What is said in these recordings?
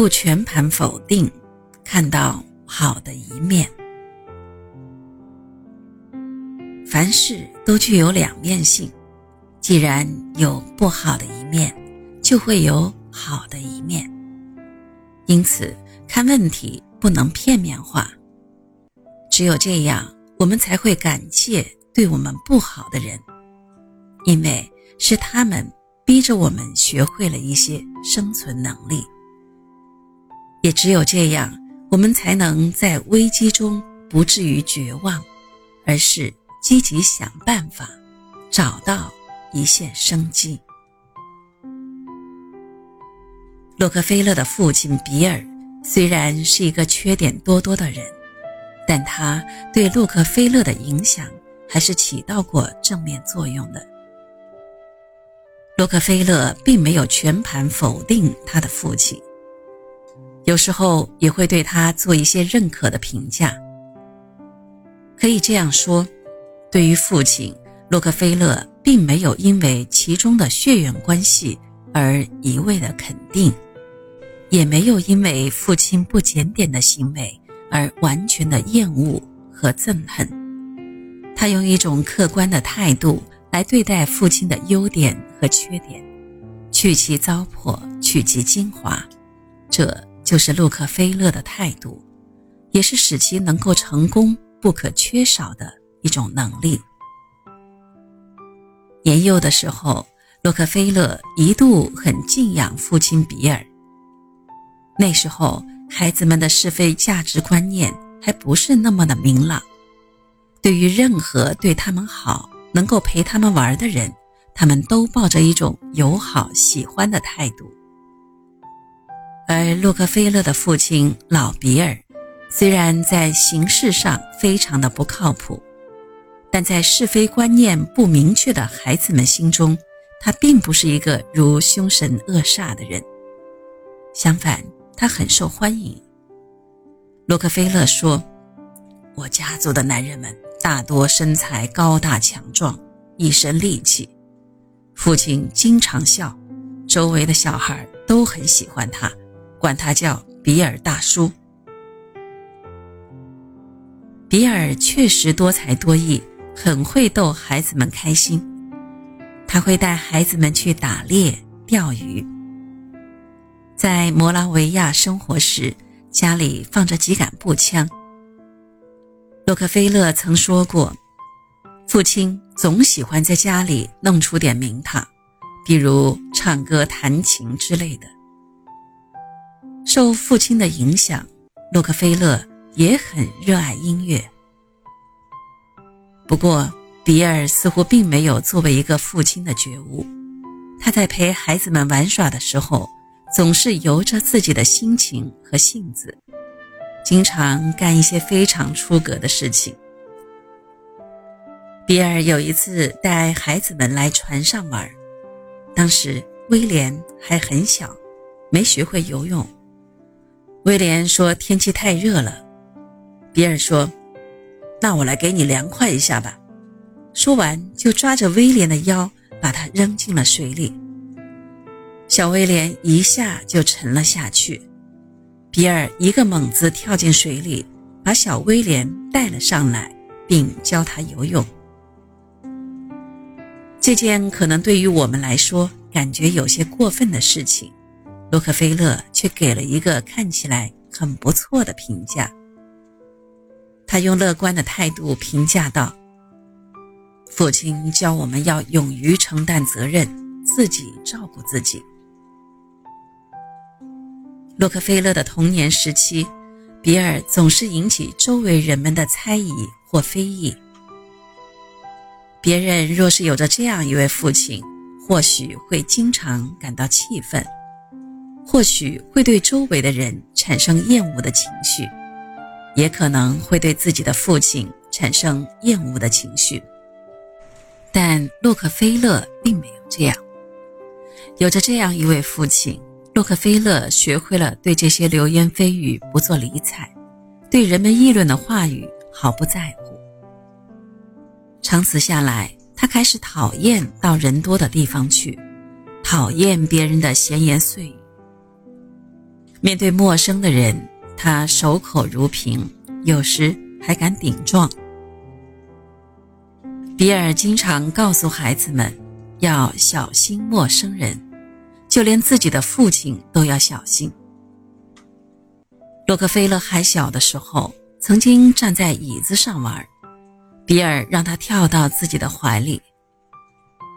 不全盘否定，看到好的一面。凡事都具有两面性，既然有不好的一面，就会有好的一面。因此，看问题不能片面化。只有这样，我们才会感谢对我们不好的人，因为是他们逼着我们学会了一些生存能力。也只有这样，我们才能在危机中不至于绝望，而是积极想办法，找到一线生机。洛克菲勒的父亲比尔虽然是一个缺点多多的人，但他对洛克菲勒的影响还是起到过正面作用的。洛克菲勒并没有全盘否定他的父亲。有时候也会对他做一些认可的评价。可以这样说，对于父亲洛克菲勒，并没有因为其中的血缘关系而一味的肯定，也没有因为父亲不检点的行为而完全的厌恶和憎恨。他用一种客观的态度来对待父亲的优点和缺点，去其糟粕，取其精华。这。就是洛克菲勒的态度，也是使其能够成功不可缺少的一种能力。年幼的时候，洛克菲勒一度很敬仰父亲比尔。那时候，孩子们的是非价值观念还不是那么的明朗，对于任何对他们好、能够陪他们玩的人，他们都抱着一种友好、喜欢的态度。而洛克菲勒的父亲老比尔，虽然在形式上非常的不靠谱，但在是非观念不明确的孩子们心中，他并不是一个如凶神恶煞的人。相反，他很受欢迎。洛克菲勒说：“我家族的男人们大多身材高大强壮，一身力气。父亲经常笑，周围的小孩都很喜欢他。”管他叫比尔大叔。比尔确实多才多艺，很会逗孩子们开心。他会带孩子们去打猎、钓鱼。在摩拉维亚生活时，家里放着几杆步枪。洛克菲勒曾说过，父亲总喜欢在家里弄出点名堂，比如唱歌、弹琴之类的。受父亲的影响，洛克菲勒也很热爱音乐。不过，比尔似乎并没有作为一个父亲的觉悟。他在陪孩子们玩耍的时候，总是由着自己的心情和性子，经常干一些非常出格的事情。比尔有一次带孩子们来船上玩，当时威廉还很小，没学会游泳。威廉说：“天气太热了。”比尔说：“那我来给你凉快一下吧。”说完，就抓着威廉的腰，把他扔进了水里。小威廉一下就沉了下去。比尔一个猛子跳进水里，把小威廉带了上来，并教他游泳。这件可能对于我们来说感觉有些过分的事情。洛克菲勒却给了一个看起来很不错的评价。他用乐观的态度评价道：“父亲教我们要勇于承担责任，自己照顾自己。”洛克菲勒的童年时期，比尔总是引起周围人们的猜疑或非议。别人若是有着这样一位父亲，或许会经常感到气愤。或许会对周围的人产生厌恶的情绪，也可能会对自己的父亲产生厌恶的情绪。但洛克菲勒并没有这样。有着这样一位父亲，洛克菲勒学会了对这些流言蜚语不做理睬，对人们议论的话语毫不在乎。长此下来，他开始讨厌到人多的地方去，讨厌别人的闲言碎语。面对陌生的人，他守口如瓶，有时还敢顶撞。比尔经常告诉孩子们要小心陌生人，就连自己的父亲都要小心。洛克菲勒还小的时候，曾经站在椅子上玩，比尔让他跳到自己的怀里。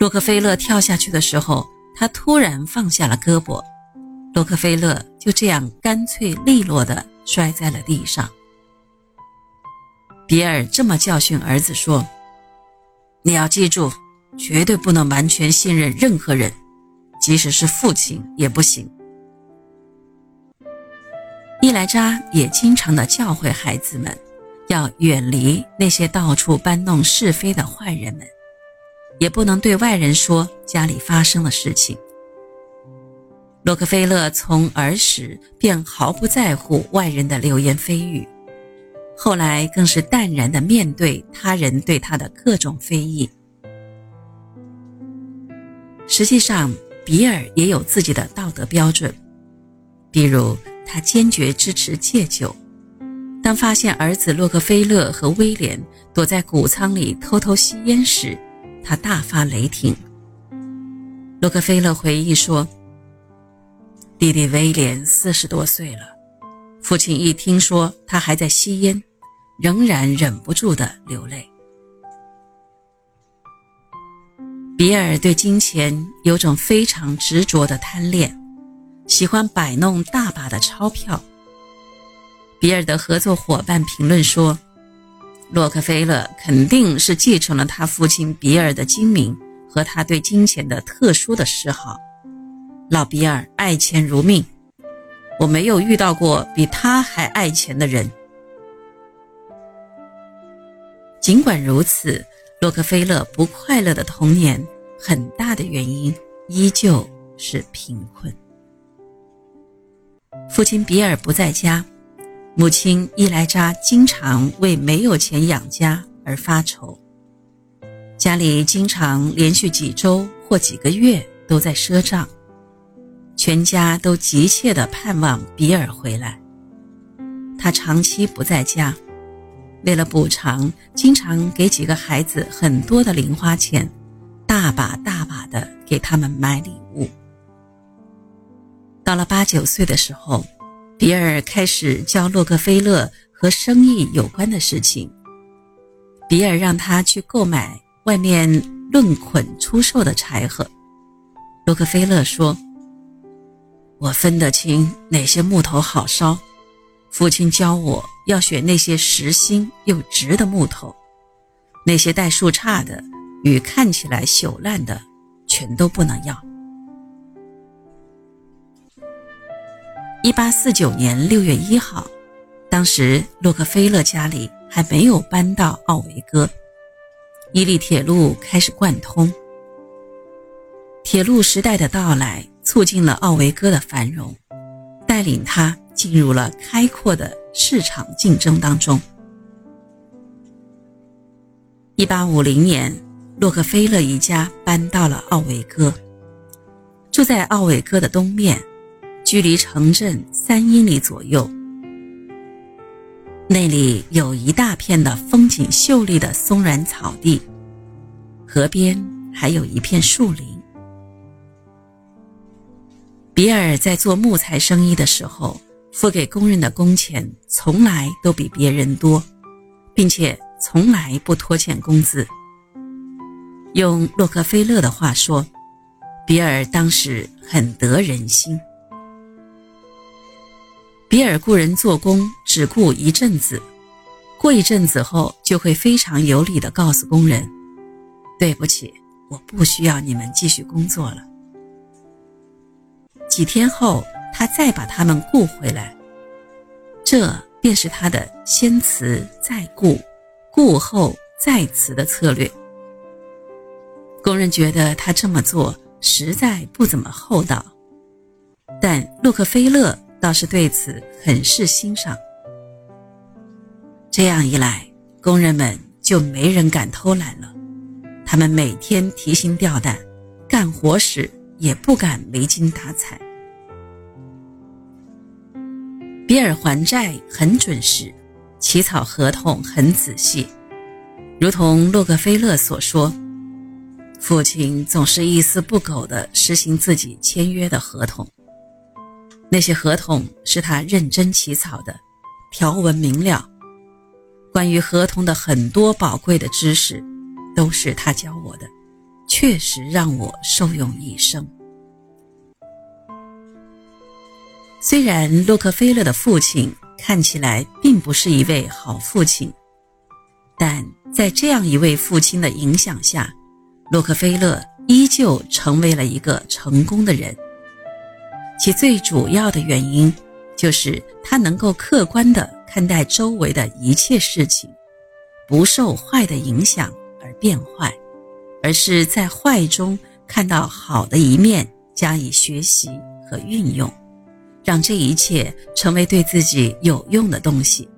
洛克菲勒跳下去的时候，他突然放下了胳膊。洛克菲勒就这样干脆利落地摔在了地上。比尔这么教训儿子说：“你要记住，绝对不能完全信任任何人，即使是父亲也不行。”伊莱扎也经常的教诲孩子们，要远离那些到处搬弄是非的坏人们，也不能对外人说家里发生的事情。洛克菲勒从儿时便毫不在乎外人的流言蜚语，后来更是淡然地面对他人对他的各种非议。实际上，比尔也有自己的道德标准，比如他坚决支持戒酒。当发现儿子洛克菲勒和威廉躲在谷仓里偷偷吸烟时，他大发雷霆。洛克菲勒回忆说。弟弟威廉四十多岁了，父亲一听说他还在吸烟，仍然忍不住的流泪。比尔对金钱有种非常执着的贪恋，喜欢摆弄大把的钞票。比尔的合作伙伴评论说：“洛克菲勒肯定是继承了他父亲比尔的精明和他对金钱的特殊的嗜好。”老比尔爱钱如命，我没有遇到过比他还爱钱的人。尽管如此，洛克菲勒不快乐的童年很大的原因依旧是贫困。父亲比尔不在家，母亲伊莱扎经常为没有钱养家而发愁，家里经常连续几周或几个月都在赊账。全家都急切地盼望比尔回来。他长期不在家，为了补偿，经常给几个孩子很多的零花钱，大把大把的给他们买礼物。到了八九岁的时候，比尔开始教洛克菲勒和生意有关的事情。比尔让他去购买外面论捆出售的柴禾。洛克菲勒说。我分得清哪些木头好烧，父亲教我要选那些实心又直的木头，那些带树杈的与看起来朽烂的，全都不能要。一八四九年六月一号，当时洛克菲勒家里还没有搬到奥维戈，伊利铁路开始贯通，铁路时代的到来。促进了奥维戈的繁荣，带领他进入了开阔的市场竞争当中。一八五零年，洛克菲勒一家搬到了奥维戈，住在奥维戈的东面，距离城镇三英里左右。那里有一大片的风景秀丽的松软草地，河边还有一片树林。比尔在做木材生意的时候，付给工人的工钱从来都比别人多，并且从来不拖欠工资。用洛克菲勒的话说，比尔当时很得人心。比尔雇人做工只雇一阵子，过一阵子后就会非常有礼地告诉工人：“对不起，我不需要你们继续工作了。”几天后，他再把他们雇回来，这便是他的先辞再雇，雇后再辞的策略。工人觉得他这么做实在不怎么厚道，但洛克菲勒倒是对此很是欣赏。这样一来，工人们就没人敢偷懒了，他们每天提心吊胆，干活时。也不敢没精打采。比尔还债很准时，起草合同很仔细，如同洛克菲勒所说，父亲总是一丝不苟地实行自己签约的合同。那些合同是他认真起草的，条文明了。关于合同的很多宝贵的知识，都是他教我的，确实让我受用一生。虽然洛克菲勒的父亲看起来并不是一位好父亲，但在这样一位父亲的影响下，洛克菲勒依旧成为了一个成功的人。其最主要的原因，就是他能够客观地看待周围的一切事情，不受坏的影响而变坏，而是在坏中看到好的一面，加以学习和运用，让这一切成为对自己有用的东西。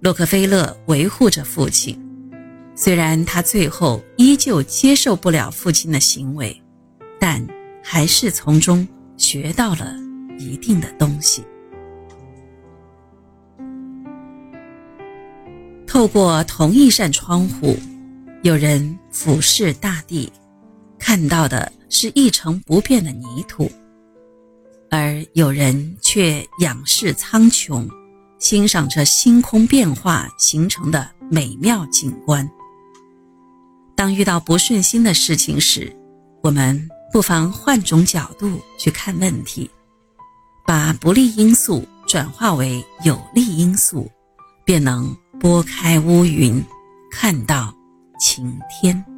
洛克菲勒维护着父亲，虽然他最后依旧接受不了父亲的行为，但。还是从中学到了一定的东西。透过同一扇窗户，有人俯视大地，看到的是一成不变的泥土；而有人却仰视苍穹，欣赏着星空变化形成的美妙景观。当遇到不顺心的事情时，我们。不妨换种角度去看问题，把不利因素转化为有利因素，便能拨开乌云，看到晴天。